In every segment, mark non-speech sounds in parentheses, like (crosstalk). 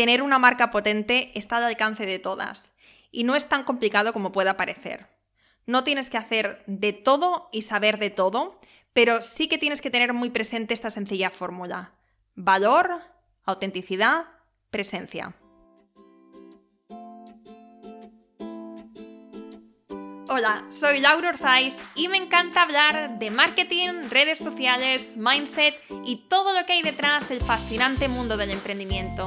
Tener una marca potente está al alcance de todas y no es tan complicado como pueda parecer. No tienes que hacer de todo y saber de todo, pero sí que tienes que tener muy presente esta sencilla fórmula. Valor, autenticidad, presencia. Hola, soy Laura Orzaiz y me encanta hablar de marketing, redes sociales, mindset y todo lo que hay detrás del fascinante mundo del emprendimiento.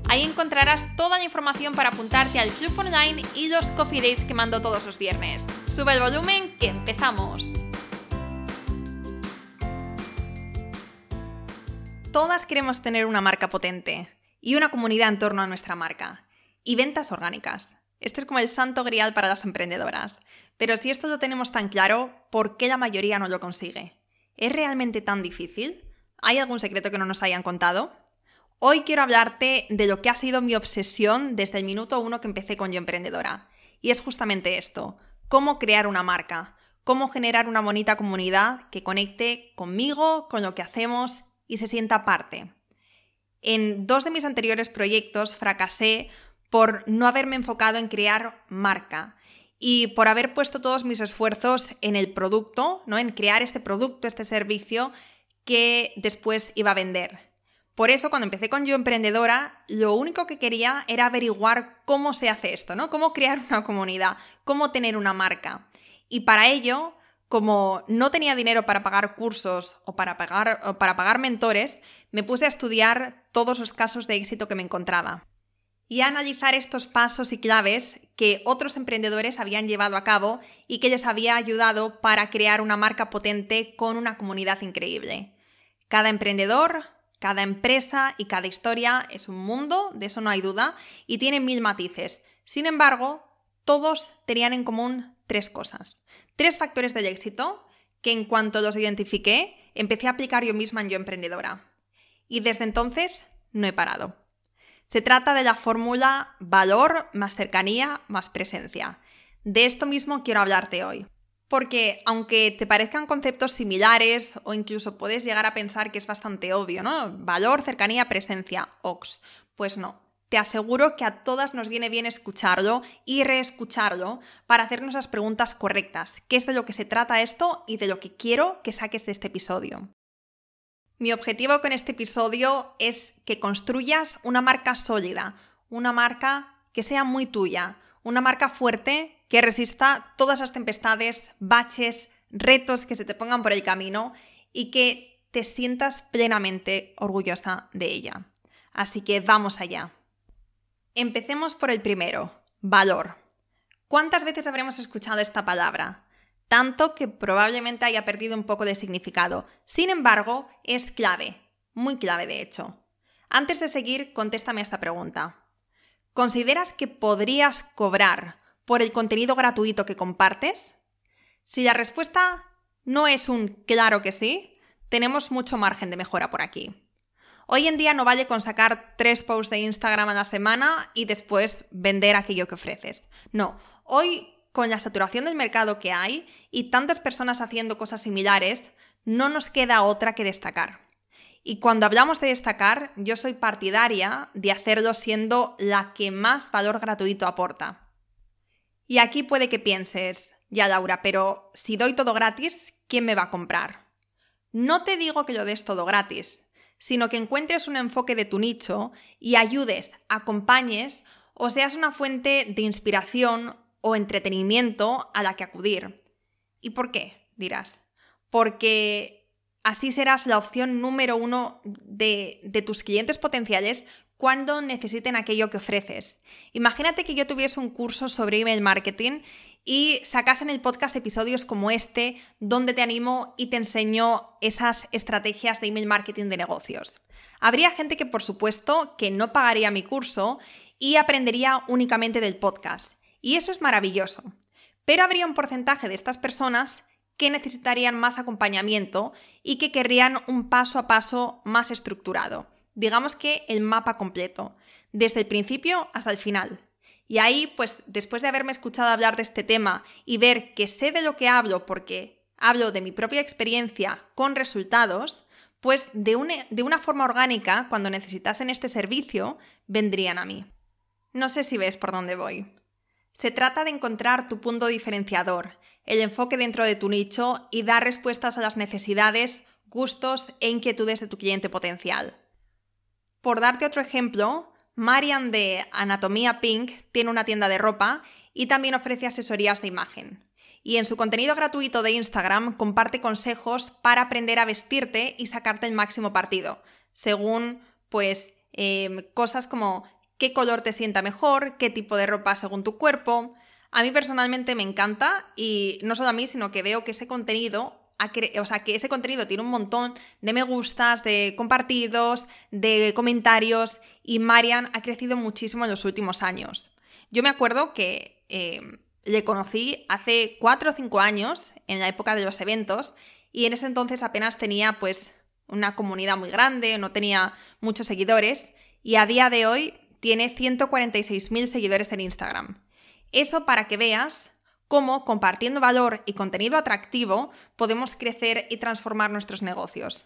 Ahí encontrarás toda la información para apuntarte al club online y los coffee dates que mando todos los viernes. Sube el volumen que empezamos. Todas queremos tener una marca potente y una comunidad en torno a nuestra marca. Y ventas orgánicas. Este es como el santo grial para las emprendedoras. Pero si esto lo tenemos tan claro, ¿por qué la mayoría no lo consigue? ¿Es realmente tan difícil? ¿Hay algún secreto que no nos hayan contado? Hoy quiero hablarte de lo que ha sido mi obsesión desde el minuto uno que empecé con Yo Emprendedora. Y es justamente esto, cómo crear una marca, cómo generar una bonita comunidad que conecte conmigo, con lo que hacemos y se sienta parte. En dos de mis anteriores proyectos fracasé por no haberme enfocado en crear marca y por haber puesto todos mis esfuerzos en el producto, ¿no? en crear este producto, este servicio que después iba a vender. Por eso, cuando empecé con Yo Emprendedora, lo único que quería era averiguar cómo se hace esto, ¿no? Cómo crear una comunidad, cómo tener una marca. Y para ello, como no tenía dinero para pagar cursos o para pagar, o para pagar mentores, me puse a estudiar todos los casos de éxito que me encontraba y a analizar estos pasos y claves que otros emprendedores habían llevado a cabo y que les había ayudado para crear una marca potente con una comunidad increíble. Cada emprendedor cada empresa y cada historia es un mundo, de eso no hay duda, y tiene mil matices. Sin embargo, todos tenían en común tres cosas. Tres factores del éxito que en cuanto los identifiqué, empecé a aplicar yo misma en Yo Emprendedora. Y desde entonces no he parado. Se trata de la fórmula valor más cercanía más presencia. De esto mismo quiero hablarte hoy porque aunque te parezcan conceptos similares o incluso puedes llegar a pensar que es bastante obvio, ¿no? Valor, cercanía, presencia, OX. Pues no. Te aseguro que a todas nos viene bien escucharlo y reescucharlo para hacernos las preguntas correctas. ¿Qué es de lo que se trata esto y de lo que quiero que saques de este episodio? Mi objetivo con este episodio es que construyas una marca sólida, una marca que sea muy tuya, una marca fuerte que resista todas las tempestades, baches, retos que se te pongan por el camino y que te sientas plenamente orgullosa de ella. Así que vamos allá. Empecemos por el primero, valor. ¿Cuántas veces habremos escuchado esta palabra? Tanto que probablemente haya perdido un poco de significado. Sin embargo, es clave, muy clave de hecho. Antes de seguir, contéstame esta pregunta. ¿Consideras que podrías cobrar por el contenido gratuito que compartes? Si la respuesta no es un claro que sí, tenemos mucho margen de mejora por aquí. Hoy en día no vale con sacar tres posts de Instagram a la semana y después vender aquello que ofreces. No, hoy con la saturación del mercado que hay y tantas personas haciendo cosas similares, no nos queda otra que destacar. Y cuando hablamos de destacar, yo soy partidaria de hacerlo siendo la que más valor gratuito aporta. Y aquí puede que pienses, ya Laura, pero si doy todo gratis, ¿quién me va a comprar? No te digo que lo des todo gratis, sino que encuentres un enfoque de tu nicho y ayudes, acompañes o seas una fuente de inspiración o entretenimiento a la que acudir. ¿Y por qué? dirás. Porque así serás la opción número uno de, de tus clientes potenciales cuando necesiten aquello que ofreces. Imagínate que yo tuviese un curso sobre email marketing y sacas en el podcast episodios como este donde te animo y te enseño esas estrategias de email marketing de negocios. Habría gente que por supuesto que no pagaría mi curso y aprendería únicamente del podcast. Y eso es maravilloso. Pero habría un porcentaje de estas personas que necesitarían más acompañamiento y que querrían un paso a paso más estructurado. Digamos que el mapa completo, desde el principio hasta el final. Y ahí, pues después de haberme escuchado hablar de este tema y ver que sé de lo que hablo porque hablo de mi propia experiencia con resultados, pues de una, de una forma orgánica, cuando necesitasen este servicio, vendrían a mí. No sé si ves por dónde voy. Se trata de encontrar tu punto diferenciador, el enfoque dentro de tu nicho y dar respuestas a las necesidades, gustos e inquietudes de tu cliente potencial. Por darte otro ejemplo, Marian de Anatomía Pink tiene una tienda de ropa y también ofrece asesorías de imagen. Y en su contenido gratuito de Instagram comparte consejos para aprender a vestirte y sacarte el máximo partido, según pues em, cosas como qué color te sienta mejor, qué tipo de ropa según tu cuerpo, a mí personalmente me encanta y no solo a mí, sino que veo que ese contenido o sea, que ese contenido tiene un montón de me gustas, de compartidos, de comentarios y Marian ha crecido muchísimo en los últimos años. Yo me acuerdo que em, le conocí hace 4 o 5 años, en la época de los eventos, y en ese entonces apenas tenía pues una comunidad muy grande, no tenía muchos seguidores, y a día de hoy tiene 146.000 seguidores en Instagram. Eso para que veas cómo, compartiendo valor y contenido atractivo, podemos crecer y transformar nuestros negocios.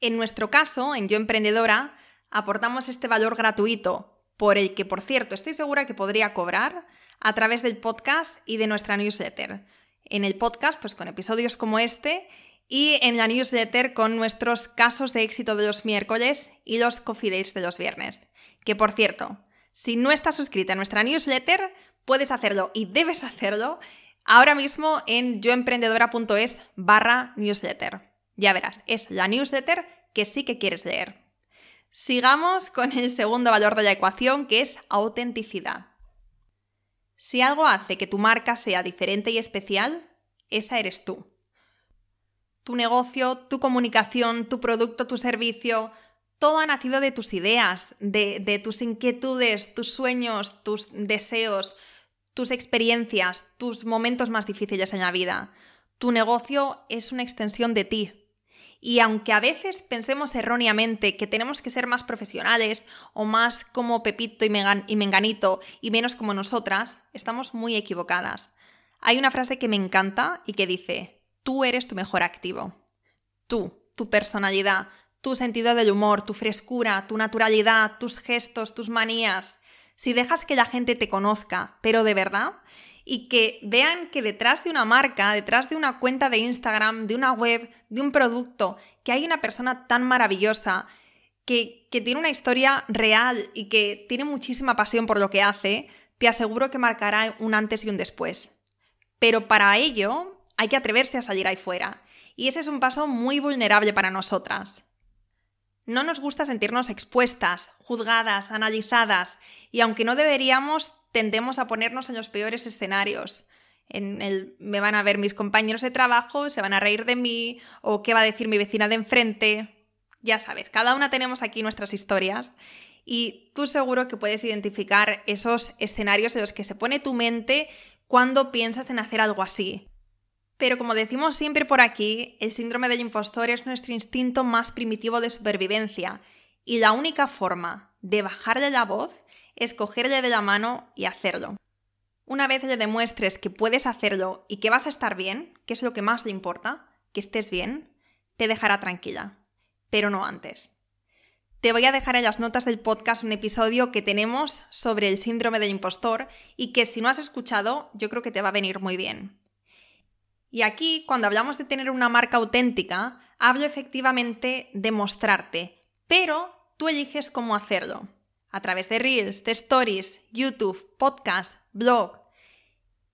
En nuestro caso, en Yo Emprendedora, aportamos este valor gratuito, por el que, por cierto, estoy segura que podría cobrar a través del podcast y de nuestra newsletter. En el podcast, pues con episodios como este, y en la newsletter con nuestros casos de éxito de los miércoles y los coffee days de los viernes. Que por cierto, si no estás suscrita a nuestra newsletter, puedes hacerlo y debes hacerlo ahora mismo en yoemprendedora.es barra newsletter. Ya verás, es la newsletter que sí que quieres leer. Sigamos con el segundo valor de la ecuación, que es autenticidad. Si algo hace que tu marca sea diferente y especial, esa eres tú. Tu negocio, tu comunicación, tu producto, tu servicio, todo ha nacido de tus ideas, de, de tus inquietudes, tus sueños, tus deseos, tus experiencias, tus momentos más difíciles en la vida. Tu negocio es una extensión de ti. Y aunque a veces pensemos erróneamente que tenemos que ser más profesionales o más como Pepito y, y Menganito y menos como nosotras, estamos muy equivocadas. Hay una frase que me encanta y que dice, tú eres tu mejor activo. Tú, tu personalidad, tu sentido del humor, tu frescura, tu naturalidad, tus gestos, tus manías si dejas que la gente te conozca, pero de verdad, y que vean que detrás de una marca, detrás de una cuenta de Instagram, de una web, de un producto, que hay una persona tan maravillosa, que, que tiene una historia real y que tiene muchísima pasión por lo que hace, te aseguro que marcará un antes y un después. Pero para ello hay que atreverse a salir ahí fuera. Y ese es un paso muy vulnerable para nosotras. No nos gusta sentirnos expuestas, juzgadas, analizadas, y aunque no deberíamos, tendemos a ponernos en los peores escenarios. En el me van a ver mis compañeros de trabajo, se van a reír de mí, o qué va a decir mi vecina de enfrente. Ya sabes, cada una tenemos aquí nuestras historias y tú seguro que puedes identificar esos escenarios en los que se pone tu mente cuando piensas en hacer algo así. Pero como decimos siempre por aquí, el síndrome del impostor es nuestro instinto más primitivo de supervivencia y la única forma de bajarle la voz es cogerle de la mano y hacerlo. Una vez le demuestres que puedes hacerlo y que vas a estar bien, que es lo que más le importa, que estés bien, te dejará tranquila. Pero no antes. Te voy a dejar en las notas del podcast un episodio que tenemos sobre el síndrome del impostor y que si no has escuchado yo creo que te va a venir muy bien. Y aquí, cuando hablamos de tener una marca auténtica, hablo efectivamente de mostrarte, pero tú eliges cómo hacerlo. A través de Reels, de Stories, YouTube, podcast, blog.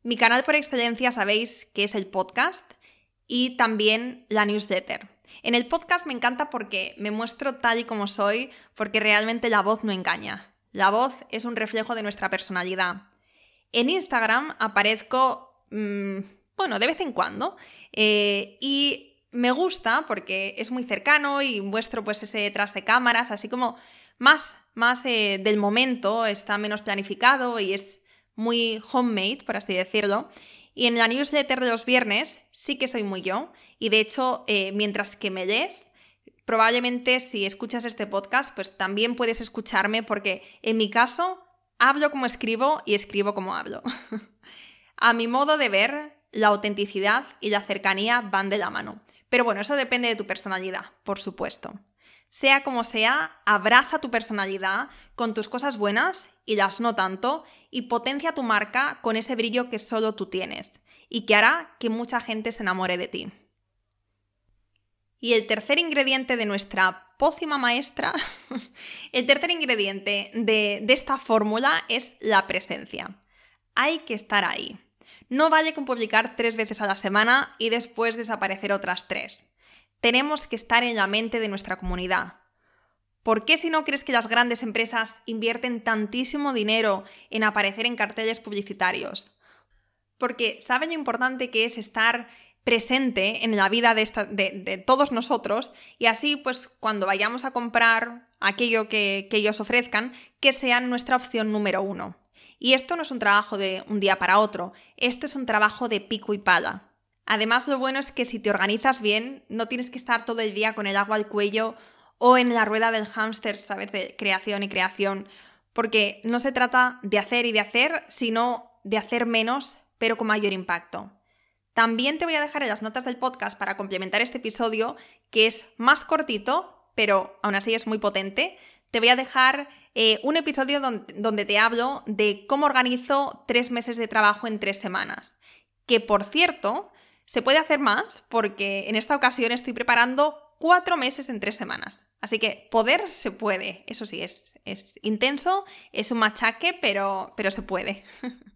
Mi canal por excelencia sabéis que es el podcast y también la newsletter. En el podcast me encanta porque me muestro tal y como soy, porque realmente la voz no engaña. La voz es un reflejo de nuestra personalidad. En Instagram aparezco, mm, bueno, de vez en cuando. Eh, y me gusta porque es muy cercano y muestro pues ese detrás de cámaras, así como más, más eh, del momento, está menos planificado y es muy homemade, por así decirlo. Y en la newsletter de los viernes sí que soy muy yo. Y de hecho, eh, mientras que me lees, probablemente si escuchas este podcast, pues también puedes escucharme porque en mi caso hablo como escribo y escribo como hablo. (laughs) A mi modo de ver, la autenticidad y la cercanía van de la mano. Pero bueno, eso depende de tu personalidad, por supuesto. Sea como sea, abraza tu personalidad con tus cosas buenas y las no tanto y potencia tu marca con ese brillo que solo tú tienes y que hará que mucha gente se enamore de ti. Y el tercer ingrediente de nuestra pócima maestra, (laughs) el tercer ingrediente de, esta fórmula es la presencia. Hay que estar ahí. No vale con publicar tres veces a la semana y después desaparecer otras tres. Tenemos que estar en la mente de nuestra comunidad. ¿Por qué si no crees que las grandes empresas invierten tantísimo dinero en aparecer en carteles publicitarios? Porque saben lo importante que es estar presente en la vida de, todos nosotros y así pues cuando vayamos a comprar aquello que, que ellos ofrezcan, que sean nuestra opción número uno. Y esto no es un trabajo de un día para otro, esto es un trabajo de pico y pala. Además, lo bueno es que si te organizas bien, no tienes que estar todo el día con el agua al cuello o en la rueda del hámster, ¿sabes? De creación y creación. Porque no se trata de hacer y de hacer, sino de hacer menos, pero con mayor impacto. También te voy a dejar en las notas del podcast para complementar este episodio, que es más cortito, pero aún así es muy potente. Te voy a dejar eh, un episodio donde, te hablo de cómo organizo tres meses de trabajo en tres semanas. Que por cierto, se puede hacer más porque en esta ocasión estoy preparando cuatro meses en tres semanas. Así que poder se puede. Eso sí, es, es intenso, es un machaque, pero, pero se puede. (laughs)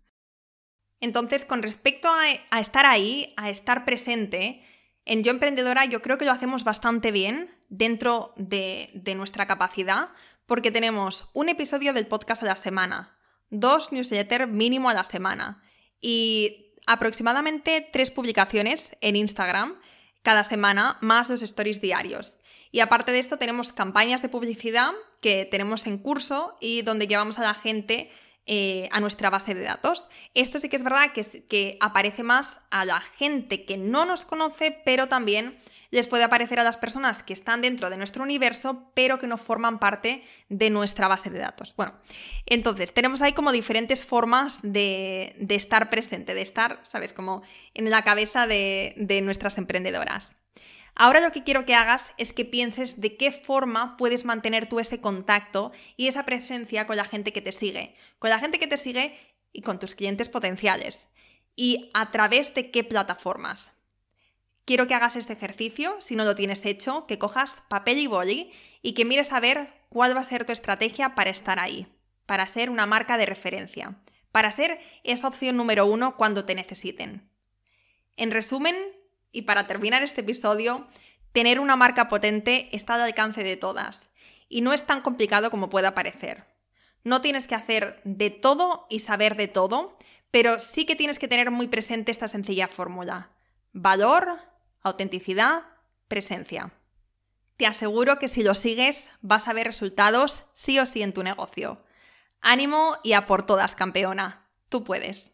Entonces, con respecto a, estar ahí, a estar presente, en Yo Emprendedora yo creo que lo hacemos bastante bien dentro de, de nuestra capacidad, porque tenemos un episodio del podcast a la semana, dos newsletters mínimo a la semana y aproximadamente tres publicaciones en Instagram cada semana, más los stories diarios. Y aparte de esto tenemos campañas de publicidad que tenemos en curso y donde llevamos a la gente eh, a nuestra base de datos. Esto sí que es verdad que, que aparece más a la gente que no nos conoce, pero también les puede aparecer a las personas que están dentro de nuestro universo, pero que no forman parte de nuestra base de datos. Bueno, entonces tenemos ahí como diferentes formas de, estar presente, de estar, ¿sabes? Como en la cabeza de, de nuestras emprendedoras. Ahora lo que quiero que hagas es que pienses de qué forma puedes mantener tú ese contacto y esa presencia con la gente que te sigue, con la gente que te sigue y con tus clientes potenciales. Y a través de qué plataformas. Quiero que hagas este ejercicio, si no lo tienes hecho, que cojas papel y boli y que mires a ver cuál va a ser tu estrategia para estar ahí, para ser una marca de referencia, para ser esa opción número uno cuando te necesiten. En resumen, y para terminar este episodio, tener una marca potente está al alcance de todas y no es tan complicado como pueda parecer. No tienes que hacer de todo y saber de todo, pero sí que tienes que tener muy presente esta sencilla fórmula. Valor, autenticidad, presencia. Te aseguro que si lo sigues vas a ver resultados sí o sí en tu negocio. Ánimo y a por todas, campeona. Tú puedes.